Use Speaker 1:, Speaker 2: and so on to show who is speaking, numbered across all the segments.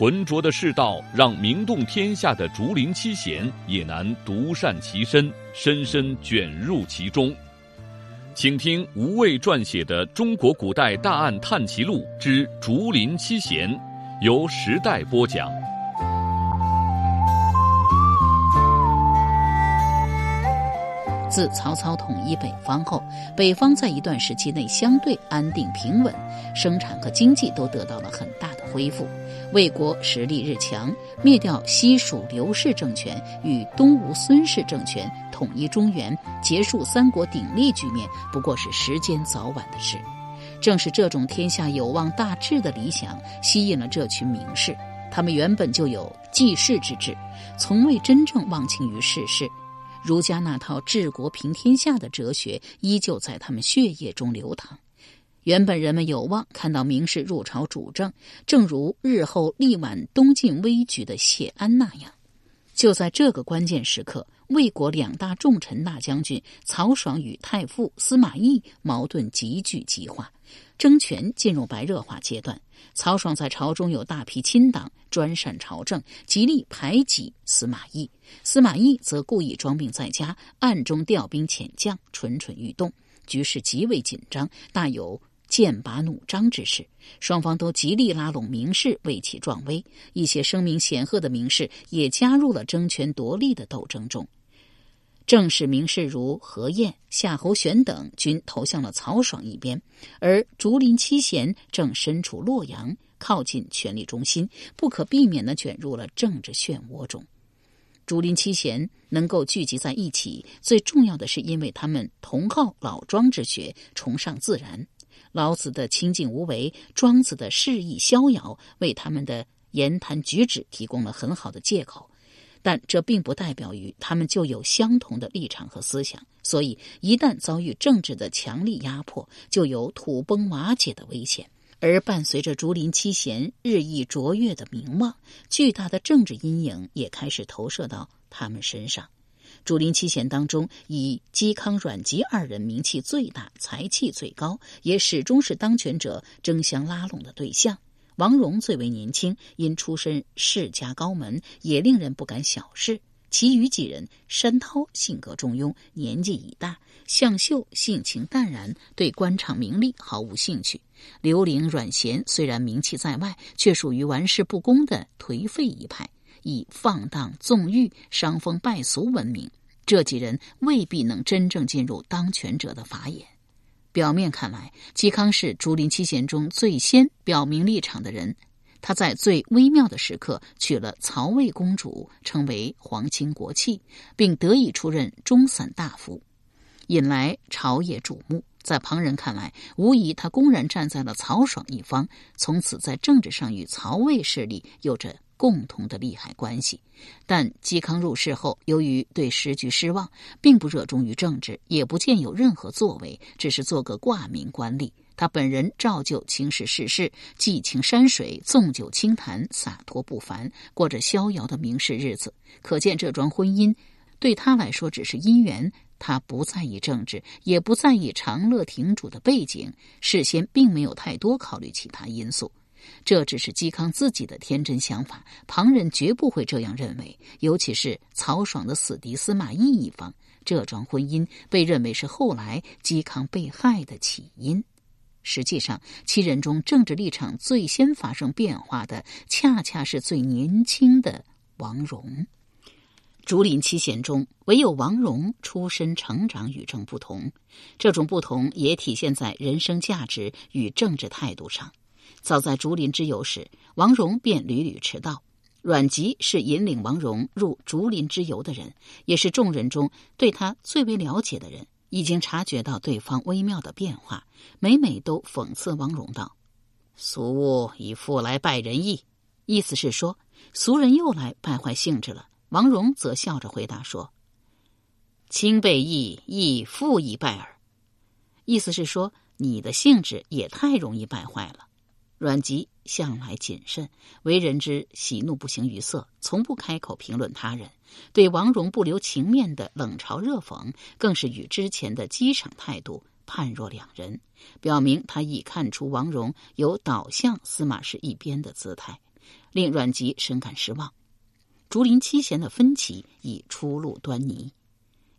Speaker 1: 浑浊的世道，让名动天下的竹林七贤也难独善其身，深深卷入其中。请听吴畏撰写的《中国古代大案探奇录之竹林七贤》，由时代播讲。
Speaker 2: 自曹操统一北方后，北方在一段时期内相对安定平稳，生产和经济都得到了很大的恢复。魏国实力日强，灭掉西蜀刘氏政权与东吴孙氏政权，统一中原，结束三国鼎立局面，不过是时间早晚的事。正是这种天下有望大治的理想，吸引了这群名士。他们原本就有济世之志，从未真正忘情于世事。儒家那套治国平天下的哲学依旧在他们血液中流淌。原本人们有望看到名士入朝主政，正如日后力挽东晋危局的谢安那样。就在这个关键时刻，魏国两大重臣大将军曹爽与太傅司马懿矛盾急剧激化，争权进入白热化阶段。曹爽在朝中有大批亲党，专擅朝政，极力排挤司马懿。司马懿则故意装病在家，暗中调兵遣将，蠢蠢欲动，局势极为紧张，大有剑拔弩张之势。双方都极力拉拢名士为其壮威，一些声名显赫的名士也加入了争权夺利的斗争中。正史名士如何晏、夏侯玄等均投向了曹爽一边，而竹林七贤正身处洛阳，靠近权力中心，不可避免的卷入了政治漩涡中。竹林七贤能够聚集在一起，最重要的是因为他们同好老庄之学，崇尚自然。老子的清静无为，庄子的适意逍遥，为他们的言谈举止提供了很好的借口。但这并不代表于他们就有相同的立场和思想，所以一旦遭遇政治的强力压迫，就有土崩瓦解的危险。而伴随着竹林七贤日益卓越的名望，巨大的政治阴影也开始投射到他们身上。竹林七贤当中，以嵇康、阮籍二人名气最大，才气最高，也始终是当权者争相拉拢的对象。王戎最为年轻，因出身世家高门，也令人不敢小视。其余几人，山涛性格中庸，年纪已大；向秀性情淡然，对官场名利毫无兴趣。刘伶、阮咸虽然名气在外，却属于玩世不恭的颓废一派，以放荡纵欲、伤风败俗闻名。这几人未必能真正进入当权者的法眼。表面看来，嵇康是竹林七贤中最先表明立场的人。他在最微妙的时刻娶了曹魏公主，成为皇亲国戚，并得以出任中散大夫，引来朝野瞩目。在旁人看来，无疑他公然站在了曹爽一方，从此在政治上与曹魏势力有着。共同的利害关系，但嵇康入世后，由于对时局失望，并不热衷于政治，也不见有任何作为，只是做个挂名官吏。他本人照旧轻视世事，寄情山水，纵酒清谈，洒脱不凡，过着逍遥的名士日子。可见这桩婚姻对他来说只是姻缘，他不在意政治，也不在意长乐亭主的背景，事先并没有太多考虑其他因素。这只是嵇康自己的天真想法，旁人绝不会这样认为。尤其是曹爽的死敌司马懿一方，这桩婚姻被认为是后来嵇康被害的起因。实际上，七人中政治立场最先发生变化的，恰恰是最年轻的王戎。竹林七贤中，唯有王戎出身成长与众不同。这种不同也体现在人生价值与政治态度上。早在竹林之游时，王戎便屡屡迟到。阮籍是引领王戎入竹林之游的人，也是众人中对他最为了解的人，已经察觉到对方微妙的变化，每每都讽刺王戎道：“俗物以复来败仁义。”意思是说，俗人又来败坏兴致了。王戎则笑着回答说：“亲被义，亦复易败耳。意思是说，你的性质也太容易败坏了。阮籍向来谨慎，为人之喜怒不形于色，从不开口评论他人。对王戎不留情面的冷嘲热讽，更是与之前的激赏态度判若两人，表明他已看出王戎有倒向司马氏一边的姿态，令阮籍深感失望。竹林七贤的分歧已初露端倪。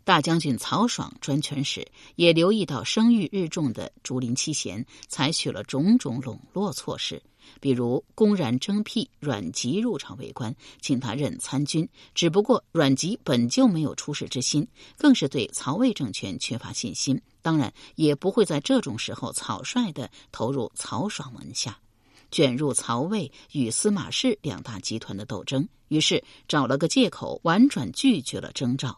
Speaker 2: 大将军曹爽专权时，也留意到声誉日重的竹林七贤采取了种种笼络措施，比如公然征辟阮籍入朝为官，请他任参军。只不过阮籍本就没有出仕之心，更是对曹魏政权缺乏信心，当然也不会在这种时候草率地投入曹爽门下，卷入曹魏与司马氏两大集团的斗争。于是找了个借口，婉转拒绝了征召。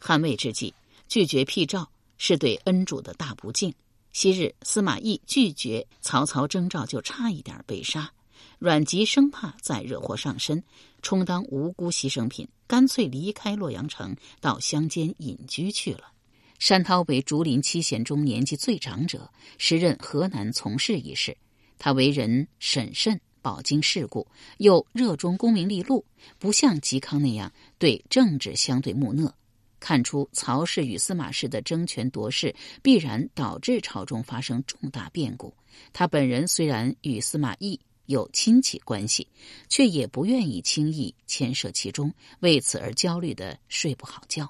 Speaker 2: 汉魏之际，拒绝辟诏是对恩主的大不敬。昔日司马懿拒绝曹操征召，就差一点被杀。阮籍生怕再惹祸上身，充当无辜牺牲品，干脆离开洛阳城，到乡间隐居去了。山涛为竹林七贤中年纪最长者，时任河南从事一事。他为人审慎，饱经世故，又热衷功名利禄，不像嵇康那样对政治相对木讷。看出曹氏与司马氏的争权夺势必然导致朝中发生重大变故。他本人虽然与司马懿有亲戚关系，却也不愿意轻易牵涉其中，为此而焦虑的睡不好觉。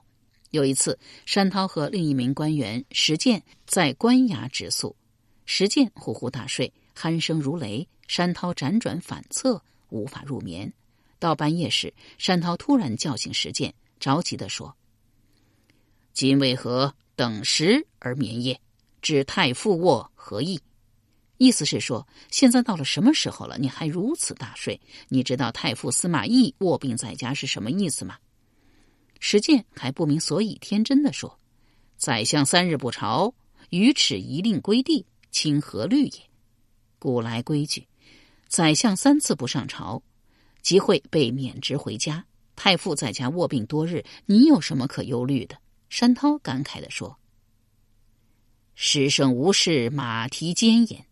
Speaker 2: 有一次，山涛和另一名官员石建在官衙值宿，石建呼呼大睡，鼾声如雷。山涛辗转反侧，无法入眠。到半夜时，山涛突然叫醒石建，着急地说。今为何等时而眠夜？指太傅卧何意？意思是说，现在到了什么时候了，你还如此大睡？你知道太傅司马懿卧病在家是什么意思吗？石建还不明所以，天真的说：“宰相三日不朝，于耻一令归地，清何虑也？古来规矩，宰相三次不上朝，即会被免职回家。太傅在家卧病多日，你有什么可忧虑的？”山涛感慨的说：“师生无事，马蹄坚也。”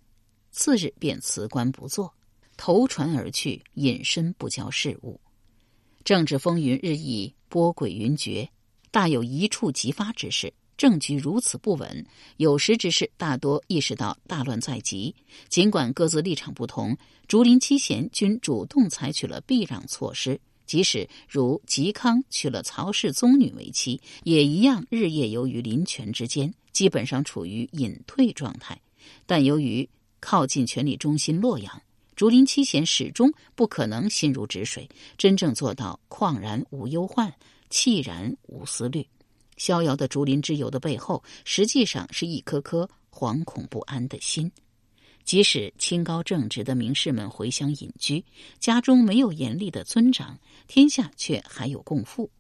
Speaker 2: 次日便辞官不做，投船而去，隐身不交事务。政治风云日益波诡云谲，大有一触即发之势。政局如此不稳，有识之士大多意识到大乱在即。尽管各自立场不同，竹林七贤均主动采取了避让措施。即使如嵇康娶了曹氏宗女为妻，也一样日夜游于林泉之间，基本上处于隐退状态。但由于靠近权力中心洛阳，竹林七贤始终不可能心如止水，真正做到旷然无忧患，气然无思虑。逍遥的竹林之游的背后，实际上是一颗颗惶恐不安的心。即使清高正直的名士们回乡隐居，家中没有严厉的尊长，天下却还有共富。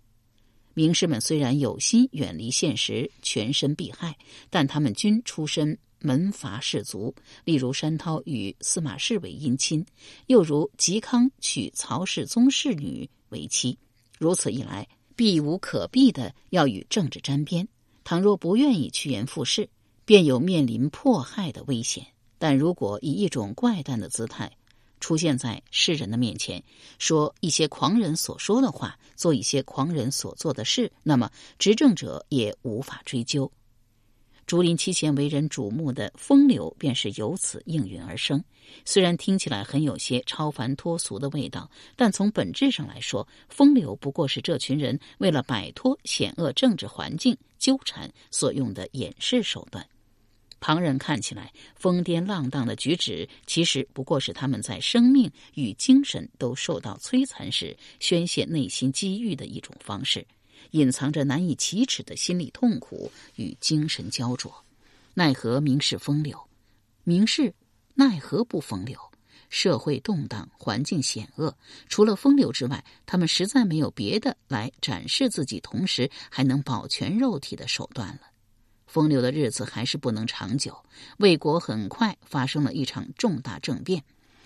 Speaker 2: 名士们虽然有心远离现实，全身避害，但他们均出身门阀士族。例如山涛与司马氏为姻亲，又如嵇康娶曹氏宗室女为妻。如此一来，避无可避的要与政治沾边。倘若不愿意趋炎附势，便有面临迫害的危险。但如果以一种怪诞的姿态出现在世人的面前，说一些狂人所说的话，做一些狂人所做的事，那么执政者也无法追究。竹林七贤为人瞩目的风流，便是由此应运而生。虽然听起来很有些超凡脱俗的味道，但从本质上来说，风流不过是这群人为了摆脱险恶政治环境纠缠所用的掩饰手段。旁人看起来疯癫浪荡的举止，其实不过是他们在生命与精神都受到摧残时宣泄内心机遇的一种方式，隐藏着难以启齿的心理痛苦与精神焦灼。奈何名士风流，名士奈何不风流？社会动荡，环境险恶，除了风流之外，他们实在没有别的来展示自己，同时还能保全肉体的手段了。风流的日子还是不能长久，魏国很快发生了一场重大政变，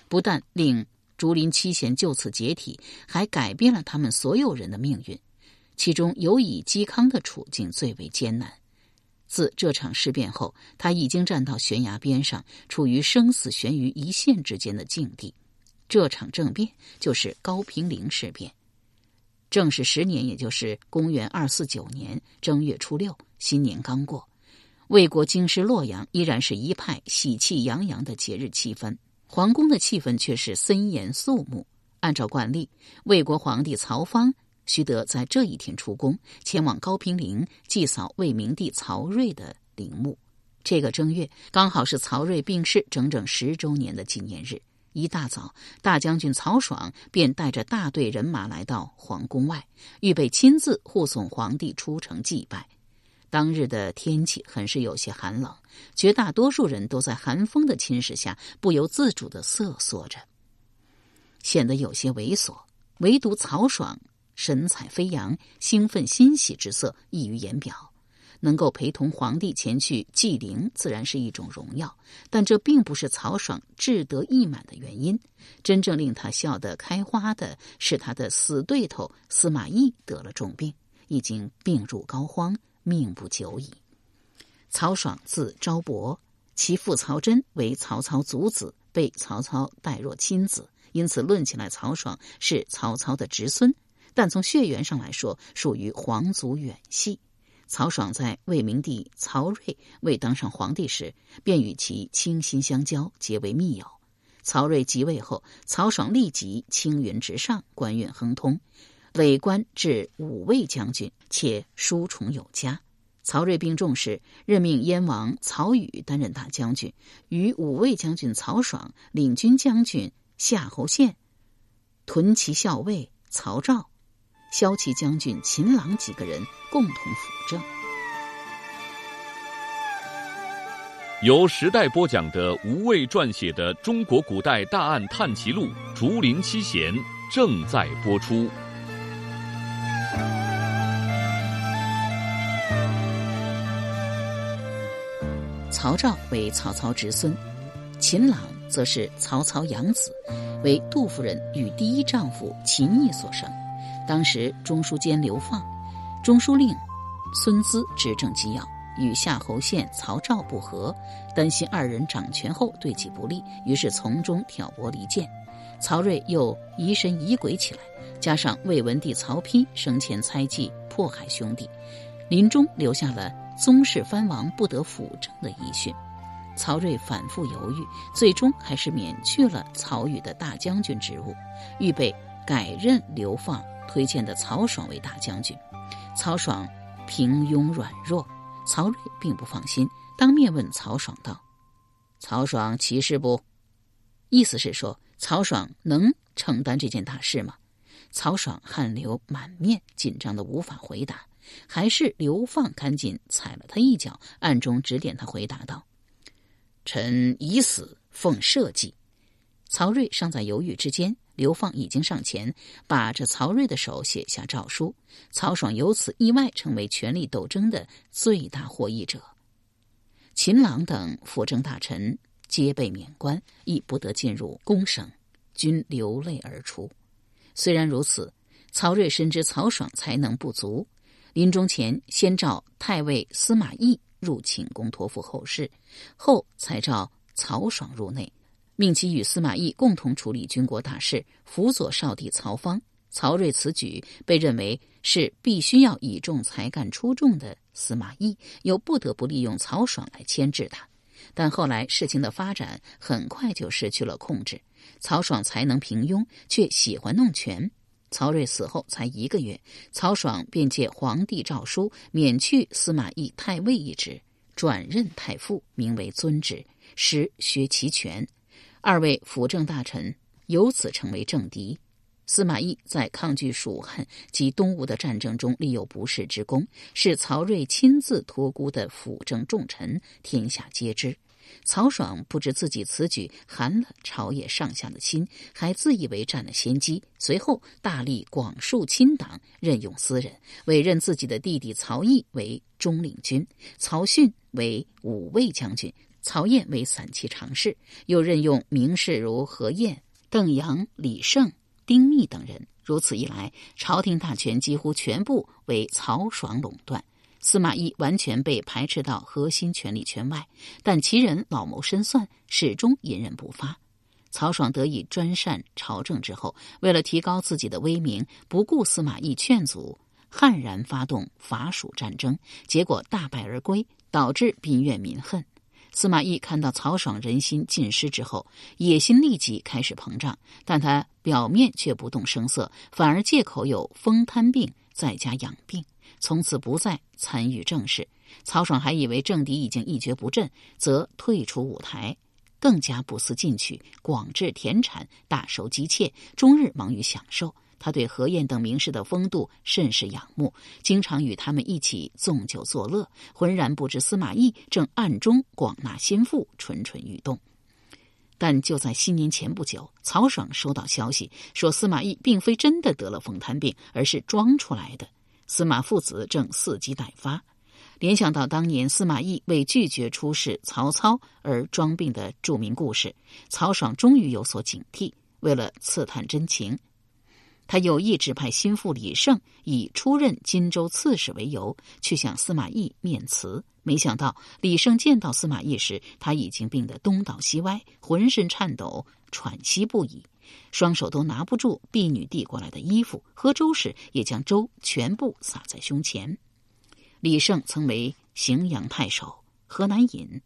Speaker 2: 不但令竹林七贤就此解体，还改变了他们所有人的命运。其中尤以嵇康的处境最为艰难。自这场事变后，他已经站到悬崖边上，处于生死悬于一线之间的境地。这场政变就是高平陵事变。正是十年，也就是公元二四九年正月初六，新年刚过，魏国京师洛阳依然是一派喜气洋洋的节日气氛，皇宫的气氛却是森严肃穆。按照惯例，魏国皇帝曹芳须得在这一天出宫，前往高平陵祭扫魏明帝曹睿的陵墓。这个正月刚好是曹睿病逝整整十周年的纪念日。一大早，大将军曹爽便带着大队人马来到皇宫外，预备亲自护送皇帝出城祭拜。当日的天气很是有些寒冷，绝大多数人都在寒风的侵蚀下不由自主的瑟缩着，显得有些猥琐。唯独曹爽。神采飞扬、兴奋欣喜之色溢于言表。能够陪同皇帝前去祭陵，自然是一种荣耀，但这并不是曹爽志得意满的原因。真正令他笑得开花的是，他的死对头司马懿得了重病，已经病入膏肓，命不久矣。曹爽字昭伯，其父曹真为曹操族子，被曹操待若亲子，因此论起来，曹爽是曹操的侄孙。但从血缘上来说，属于皇族远系。曹爽在魏明帝曹睿未当上皇帝时，便与其倾心相交，结为密友。曹睿即位后，曹爽立即青云直上，官运亨通，累官至五位将军，且书宠有加。曹睿病重时，任命燕王曹宇担任大将军，与五位将军曹爽领军将军夏侯献、屯骑校尉曹昭。骁骑将军秦朗几个人共同辅政。
Speaker 1: 由时代播讲的吴畏撰写的《中国古代大案探奇录·竹林七贤》正在播出。
Speaker 2: 曹昭为曹操侄孙，秦朗则是曹操养子，为杜夫人与第一丈夫秦毅所生。当时中书监刘放、中书令孙资执政机要，与夏侯宪、曹昭不和，担心二人掌权后对其不利，于是从中挑拨离间。曹睿又疑神疑鬼起来，加上魏文帝曹丕生前猜忌迫害兄弟，临终留下了宗室藩王不得辅政的遗训。曹睿反复犹豫，最终还是免去了曹宇的大将军职务，预备改任刘放。推荐的曹爽为大将军，曹爽平庸软弱，曹睿并不放心，当面问曹爽道：“曹爽其事不？”意思是说曹爽能承担这件大事吗？曹爽汗流满面，紧张的无法回答。还是刘放赶紧踩了他一脚，暗中指点他回答道：“臣已死，奉社稷。”曹睿尚在犹豫之间。刘放已经上前，把着曹睿的手写下诏书。曹爽由此意外成为权力斗争的最大获益者。秦朗等辅政大臣皆被免官，亦不得进入宫省，均流泪而出。虽然如此，曹睿深知曹爽才能不足，临终前先召太尉司马懿入寝宫托付后事，后才召曹爽入内。命其与司马懿共同处理军国大事，辅佐少帝曹芳。曹睿此举被认为是必须要倚重才干出众的司马懿，又不得不利用曹爽来牵制他。但后来事情的发展很快就失去了控制。曹爽才能平庸，却喜欢弄权。曹睿死后才一个月，曹爽便借皇帝诏书免去司马懿太尉一职，转任太傅，名为尊职，实削其权。二位辅政大臣由此成为政敌。司马懿在抗拒蜀汉及东吴的战争中立有不世之功，是曹睿亲自托孤的辅政重臣，天下皆知。曹爽不知自己此举寒了朝野上下的心，还自以为占了先机。随后大力广树亲党，任用私人，委任自己的弟弟曹毅为中领军，曹训为五卫将军。曹燕为散骑常侍，又任用名士如何晏、邓阳、李胜丁密等人。如此一来，朝廷大权几乎全部为曹爽垄断，司马懿完全被排斥到核心权力圈外。但其人老谋深算，始终隐忍不发。曹爽得以专擅朝政之后，为了提高自己的威名，不顾司马懿劝阻，悍然发动伐蜀战争，结果大败而归，导致兵怨民恨。司马懿看到曹爽人心尽失之后，野心立即开始膨胀，但他表面却不动声色，反而借口有风瘫病在家养病，从此不再参与政事。曹爽还以为政敌已经一蹶不振，则退出舞台。更加不思进取，广置田产，大收姬妾，终日忙于享受。他对何晏等名士的风度甚是仰慕，经常与他们一起纵酒作乐，浑然不知司马懿正暗中广纳心腹，蠢蠢欲动。但就在新年前不久，曹爽收到消息，说司马懿并非真的得了风瘫病，而是装出来的。司马父子正伺机待发。联想到当年司马懿为拒绝出使曹操而装病的著名故事，曹爽终于有所警惕。为了刺探真情，他有意指派心腹李胜以出任荆州刺史为由，去向司马懿面辞。没想到李胜见到司马懿时，他已经病得东倒西歪，浑身颤抖，喘息不已，双手都拿不住婢女递过来的衣服，喝粥时也将粥全部洒在胸前。李胜曾为荥阳太守，河南尹，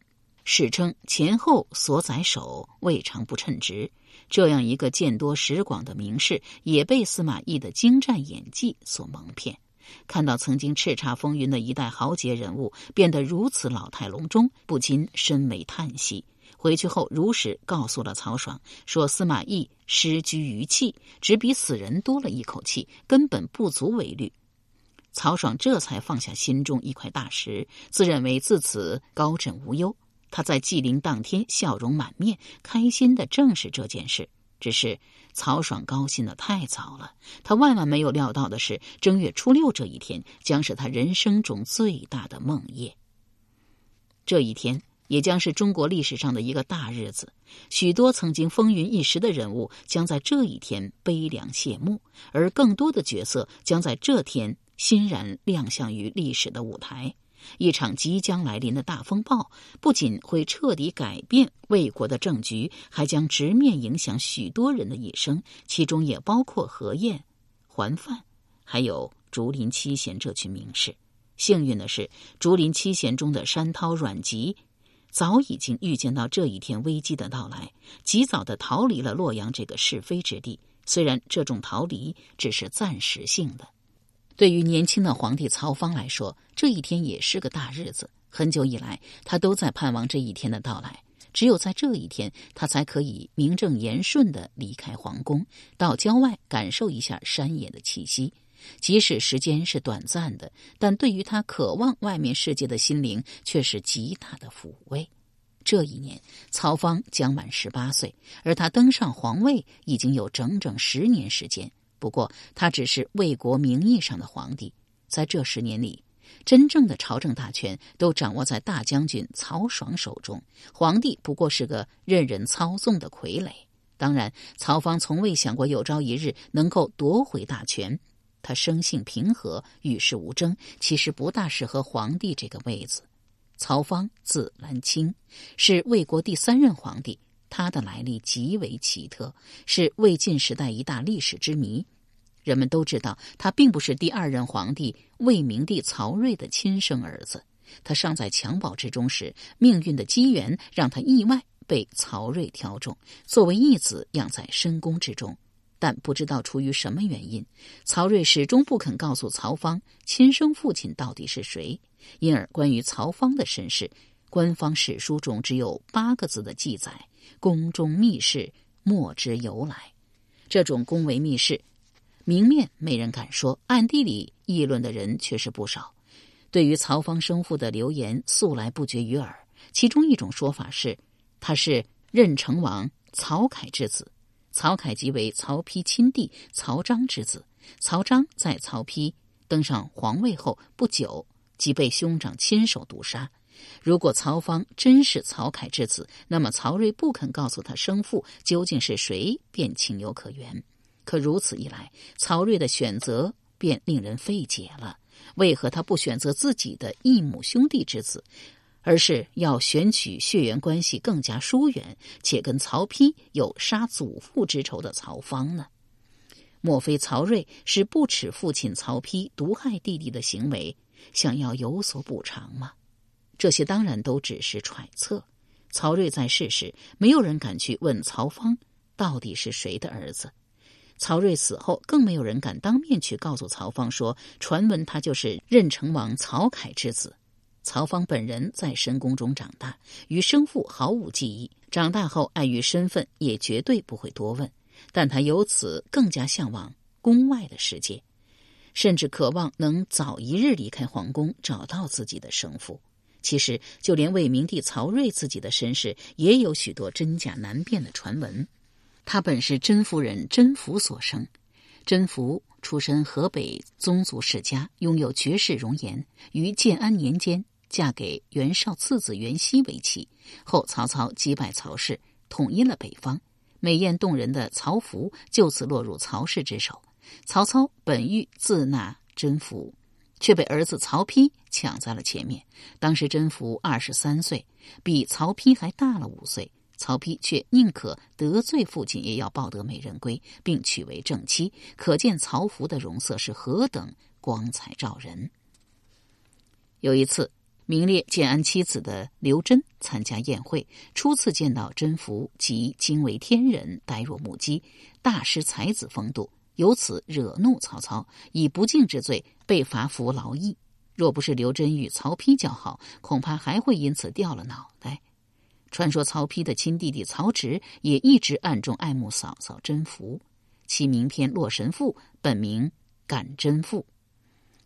Speaker 2: 史称前后所宰首，未尝不称职。这样一个见多识广的名士，也被司马懿的精湛演技所蒙骗。看到曾经叱咤风云的一代豪杰人物变得如此老态龙钟，不禁深为叹息。回去后如实告诉了曹爽，说司马懿失居于气，只比死人多了一口气，根本不足为虑。曹爽这才放下心中一块大石，自认为自此高枕无忧。他在祭灵当天笑容满面，开心的正是这件事。只是曹爽高兴的太早了，他万万没有料到的是，正月初六这一天将是他人生中最大的梦夜。这一天也将是中国历史上的一个大日子，许多曾经风云一时的人物将在这一天悲凉谢幕，而更多的角色将在这天。欣然亮相于历史的舞台，一场即将来临的大风暴，不仅会彻底改变魏国的政局，还将直面影响许多人的一生，其中也包括何晏、桓范，还有竹林七贤这群名士。幸运的是，竹林七贤中的山涛、阮籍，早已经预见到这一天危机的到来，及早的逃离了洛阳这个是非之地。虽然这种逃离只是暂时性的。对于年轻的皇帝曹芳来说，这一天也是个大日子。很久以来，他都在盼望这一天的到来。只有在这一天，他才可以名正言顺的离开皇宫，到郊外感受一下山野的气息。即使时间是短暂的，但对于他渴望外面世界的心灵，却是极大的抚慰。这一年，曹芳将满十八岁，而他登上皇位已经有整整十年时间。不过，他只是魏国名义上的皇帝，在这十年里，真正的朝政大权都掌握在大将军曹爽手中，皇帝不过是个任人操纵的傀儡。当然，曹芳从未想过有朝一日能够夺回大权。他生性平和，与世无争，其实不大适合皇帝这个位子。曹芳字兰清，是魏国第三任皇帝。他的来历极为奇特，是魏晋时代一大历史之谜。人们都知道，他并不是第二任皇帝魏明帝曹睿的亲生儿子。他尚在襁褓之中时，命运的机缘让他意外被曹睿挑中，作为义子养在深宫之中。但不知道出于什么原因，曹睿始终不肯告诉曹芳亲生父亲到底是谁，因而关于曹芳的身世，官方史书中只有八个字的记载。宫中密事莫知由来，这种宫闱秘事，明面没人敢说，暗地里议论的人却是不少。对于曹芳生父的流言，素来不绝于耳。其中一种说法是，他是任城王曹凯之子。曹凯即为曹丕亲弟曹彰之子。曹彰在曹丕登上皇位后不久，即被兄长亲手毒杀。如果曹芳真是曹凯之子，那么曹睿不肯告诉他生父究竟是谁，便情有可原。可如此一来，曹睿的选择便令人费解了。为何他不选择自己的异母兄弟之子，而是要选取血缘关系更加疏远且跟曹丕有杀祖父之仇的曹芳呢？莫非曹睿是不耻父亲曹丕毒害弟弟的行为，想要有所补偿吗？这些当然都只是揣测。曹睿在世时，没有人敢去问曹芳到底是谁的儿子。曹睿死后，更没有人敢当面去告诉曹芳说，传闻他就是任城王曹凯之子。曹芳本人在深宫中长大，与生父毫无记忆。长大后，碍于身份，也绝对不会多问。但他由此更加向往宫外的世界，甚至渴望能早一日离开皇宫，找到自己的生父。其实，就连魏明帝曹睿自己的身世，也有许多真假难辨的传闻。他本是甄夫人甄宓所生，甄宓出身河北宗族世家，拥有绝世容颜。于建安年间嫁给袁绍次子袁熙为妻，后曹操击败曹氏，统一了北方，美艳动人的曹福就此落入曹氏之手。曹操本欲自纳甄宓，却被儿子曹丕抢在了前面。当时甄宓二十三岁，比曹丕还大了五岁。曹丕却宁可得罪父亲，也要抱得美人归，并娶为正妻。可见曹福的容色是何等光彩照人。有一次，名列建安七子的刘桢参加宴会，初次见到甄宓，即惊为天人，呆若木鸡，大失才子风度，由此惹怒曹操，以不敬之罪被罚服劳役。若不是刘桢与曹丕交好，恐怕还会因此掉了脑袋。传说曹丕的亲弟弟曹植也一直暗中爱慕嫂嫂甄宓，其名篇《洛神赋》本名《感甄赋》，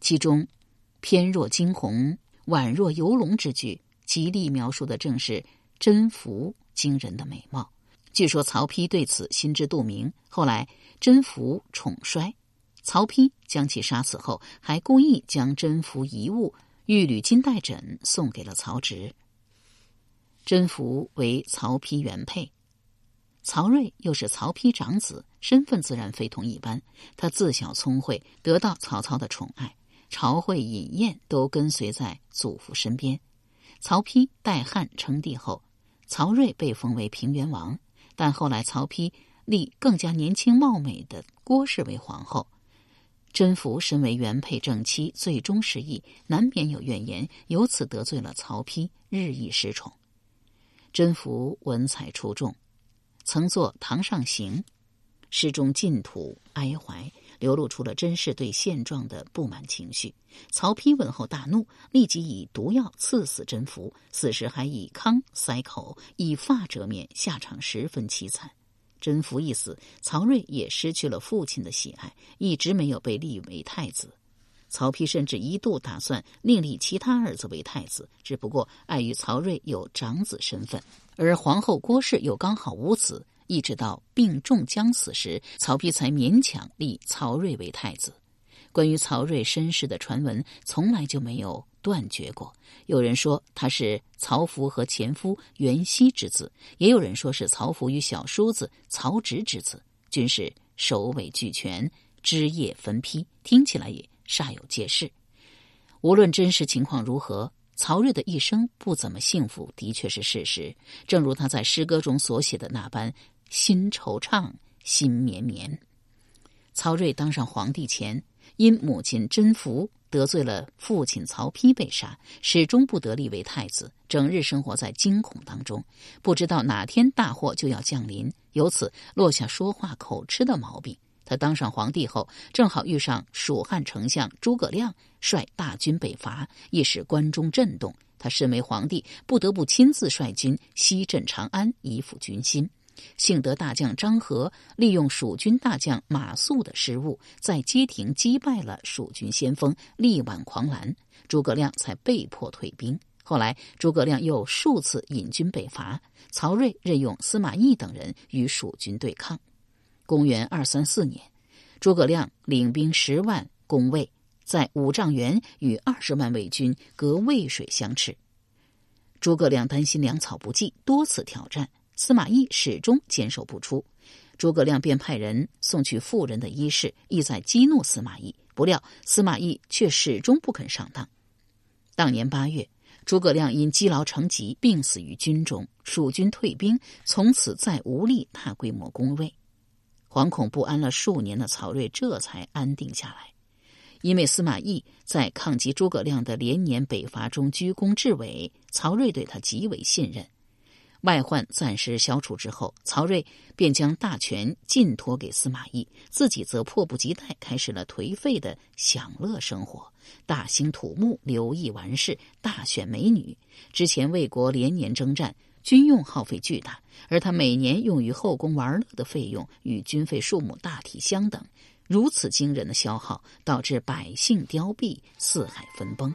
Speaker 2: 其中“翩若惊鸿，宛若游龙”之句，极力描述的正是甄宓惊人的美貌。据说曹丕对此心知肚明。后来甄宓宠衰，曹丕将其杀死后，还故意将甄宓遗物玉缕金带枕送给了曹植。甄宓为曹丕原配，曹睿又是曹丕长子，身份自然非同一般。他自小聪慧，得到曹操的宠爱，朝会饮宴都跟随在祖父身边。曹丕代汉称帝后，曹睿被封为平原王，但后来曹丕立更加年轻貌美的郭氏为皇后。甄宓身为原配正妻，最终失意，难免有怨言，由此得罪了曹丕，日益失宠。甄宓文采出众，曾作《堂上行》，诗中尽吐哀怀，流露出了甄氏对现状的不满情绪。曹丕闻后大怒，立即以毒药赐死甄宓，死时还以糠塞口，以发遮面，下场十分凄惨。甄宓一死，曹睿也失去了父亲的喜爱，一直没有被立为太子。曹丕甚至一度打算另立其他儿子为太子，只不过碍于曹睿有长子身份，而皇后郭氏又刚好无子，一直到病重将死时，曹丕才勉强立曹睿为太子。关于曹睿身世的传闻从来就没有断绝过。有人说他是曹福和前夫袁熙之子，也有人说是曹福与小叔子曹植之子，均是首尾俱全，枝叶分批，听起来也。煞有介事。无论真实情况如何，曹睿的一生不怎么幸福，的确是事实。正如他在诗歌中所写的那般：“心惆怅，心绵绵。”曹睿当上皇帝前，因母亲甄宓得罪了父亲曹丕，被杀，始终不得立为太子，整日生活在惊恐当中，不知道哪天大祸就要降临，由此落下说话口吃的毛病。他当上皇帝后，正好遇上蜀汉丞相诸葛亮率大军北伐，一时关中震动。他身为皇帝，不得不亲自率军西镇长安，以抚军心。幸得大将张合利用蜀军大将马谡的失误，在街亭击败了蜀军先锋，力挽狂澜，诸葛亮才被迫退兵。后来，诸葛亮又数次引军北伐，曹睿任用司马懿等人与蜀军对抗。公元二三四年，诸葛亮领兵十万攻魏，在五丈原与二十万魏军隔渭水相持。诸葛亮担心粮草不济，多次挑战，司马懿始终坚守不出。诸葛亮便派人送去妇人的衣饰，意在激怒司马懿。不料司马懿却始终不肯上当。当年八月，诸葛亮因积劳成疾，病死于军中。蜀军退兵，从此再无力大规模攻魏。惶恐不安了数年的曹睿这才安定下来。因为司马懿在抗击诸葛亮的连年北伐中居功至伟，曹睿对他极为信任。外患暂时消除之后，曹睿便将大权尽托给司马懿，自己则迫不及待开始了颓废的享乐生活，大兴土木，留意玩事，大选美女。之前魏国连年征战，军用耗费巨大，而他每年用于后宫玩乐的费用与军费数目大体相等。如此惊人的消耗，导致百姓凋敝，四海分崩。